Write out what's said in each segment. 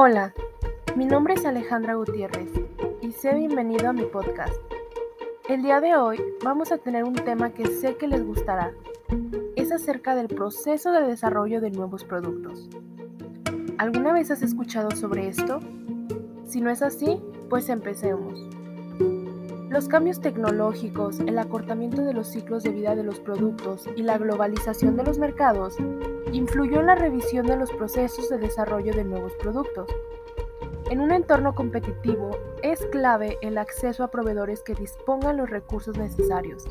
Hola, mi nombre es Alejandra Gutiérrez y sé bienvenido a mi podcast. El día de hoy vamos a tener un tema que sé que les gustará. Es acerca del proceso de desarrollo de nuevos productos. ¿Alguna vez has escuchado sobre esto? Si no es así, pues empecemos. Los cambios tecnológicos, el acortamiento de los ciclos de vida de los productos y la globalización de los mercados influyó en la revisión de los procesos de desarrollo de nuevos productos. En un entorno competitivo, es clave el acceso a proveedores que dispongan los recursos necesarios.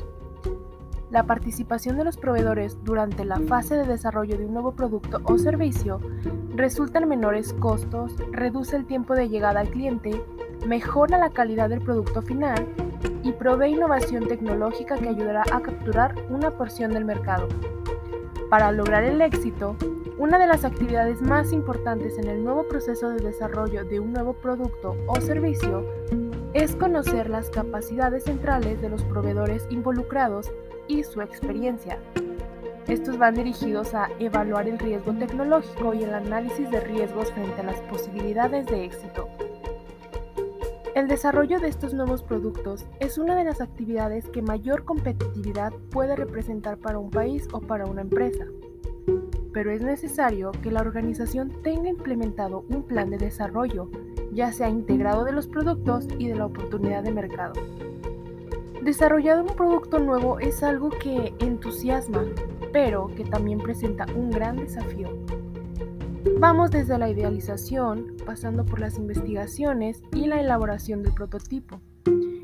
La participación de los proveedores durante la fase de desarrollo de un nuevo producto o servicio resulta en menores costos, reduce el tiempo de llegada al cliente, mejora la calidad del producto final y provee innovación tecnológica que ayudará a capturar una porción del mercado. Para lograr el éxito, una de las actividades más importantes en el nuevo proceso de desarrollo de un nuevo producto o servicio es conocer las capacidades centrales de los proveedores involucrados y su experiencia. Estos van dirigidos a evaluar el riesgo tecnológico y el análisis de riesgos frente a las posibilidades de éxito. El desarrollo de estos nuevos productos es una de las actividades que mayor competitividad puede representar para un país o para una empresa. Pero es necesario que la organización tenga implementado un plan de desarrollo, ya sea integrado de los productos y de la oportunidad de mercado. Desarrollar un producto nuevo es algo que entusiasma, pero que también presenta un gran desafío. Vamos desde la idealización, pasando por las investigaciones y la elaboración del prototipo.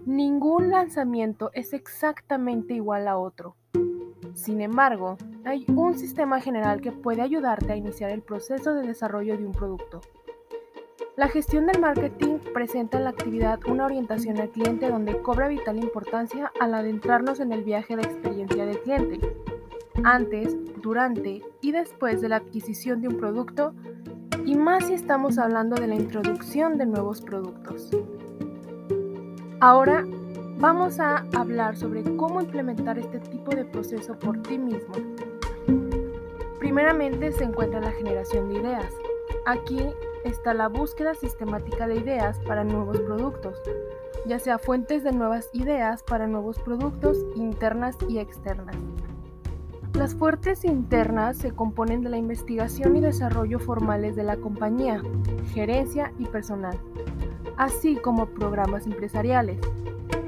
Ningún lanzamiento es exactamente igual a otro. Sin embargo, hay un sistema general que puede ayudarte a iniciar el proceso de desarrollo de un producto. La gestión del marketing presenta en la actividad una orientación al cliente donde cobra vital importancia al adentrarnos en el viaje de experiencia del cliente antes, durante y después de la adquisición de un producto y más si estamos hablando de la introducción de nuevos productos. Ahora vamos a hablar sobre cómo implementar este tipo de proceso por ti mismo. Primeramente se encuentra la generación de ideas. Aquí está la búsqueda sistemática de ideas para nuevos productos, ya sea fuentes de nuevas ideas para nuevos productos internas y externas. Las fuertes internas se componen de la investigación y desarrollo formales de la compañía, gerencia y personal, así como programas empresariales.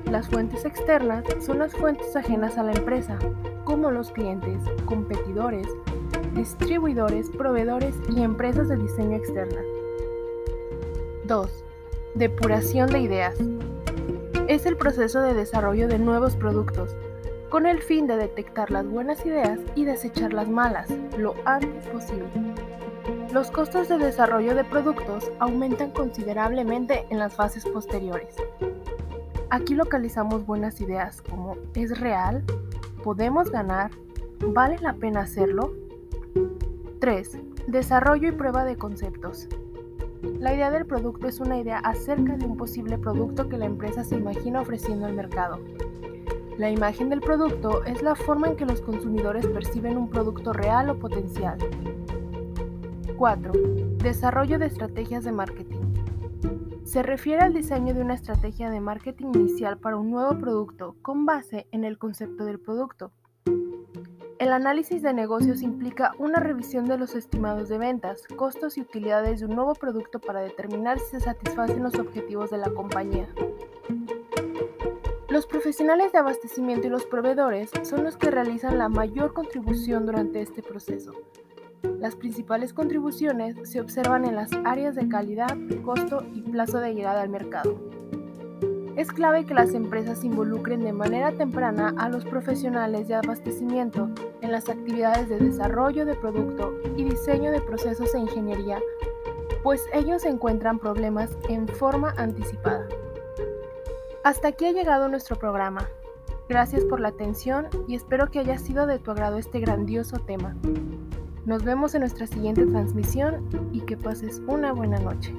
Las fuentes externas son las fuentes ajenas a la empresa, como los clientes, competidores, distribuidores, proveedores y empresas de diseño externa. 2. Depuración de ideas. Es el proceso de desarrollo de nuevos productos con el fin de detectar las buenas ideas y desechar las malas lo antes posible. Los costos de desarrollo de productos aumentan considerablemente en las fases posteriores. Aquí localizamos buenas ideas como ¿es real? ¿Podemos ganar? ¿Vale la pena hacerlo? 3. Desarrollo y prueba de conceptos. La idea del producto es una idea acerca de un posible producto que la empresa se imagina ofreciendo al mercado. La imagen del producto es la forma en que los consumidores perciben un producto real o potencial. 4. Desarrollo de estrategias de marketing. Se refiere al diseño de una estrategia de marketing inicial para un nuevo producto con base en el concepto del producto. El análisis de negocios implica una revisión de los estimados de ventas, costos y utilidades de un nuevo producto para determinar si se satisfacen los objetivos de la compañía. Los profesionales de abastecimiento y los proveedores son los que realizan la mayor contribución durante este proceso. Las principales contribuciones se observan en las áreas de calidad, costo y plazo de llegada al mercado. Es clave que las empresas involucren de manera temprana a los profesionales de abastecimiento en las actividades de desarrollo de producto y diseño de procesos e ingeniería, pues ellos encuentran problemas en forma anticipada. Hasta aquí ha llegado nuestro programa. Gracias por la atención y espero que haya sido de tu agrado este grandioso tema. Nos vemos en nuestra siguiente transmisión y que pases una buena noche.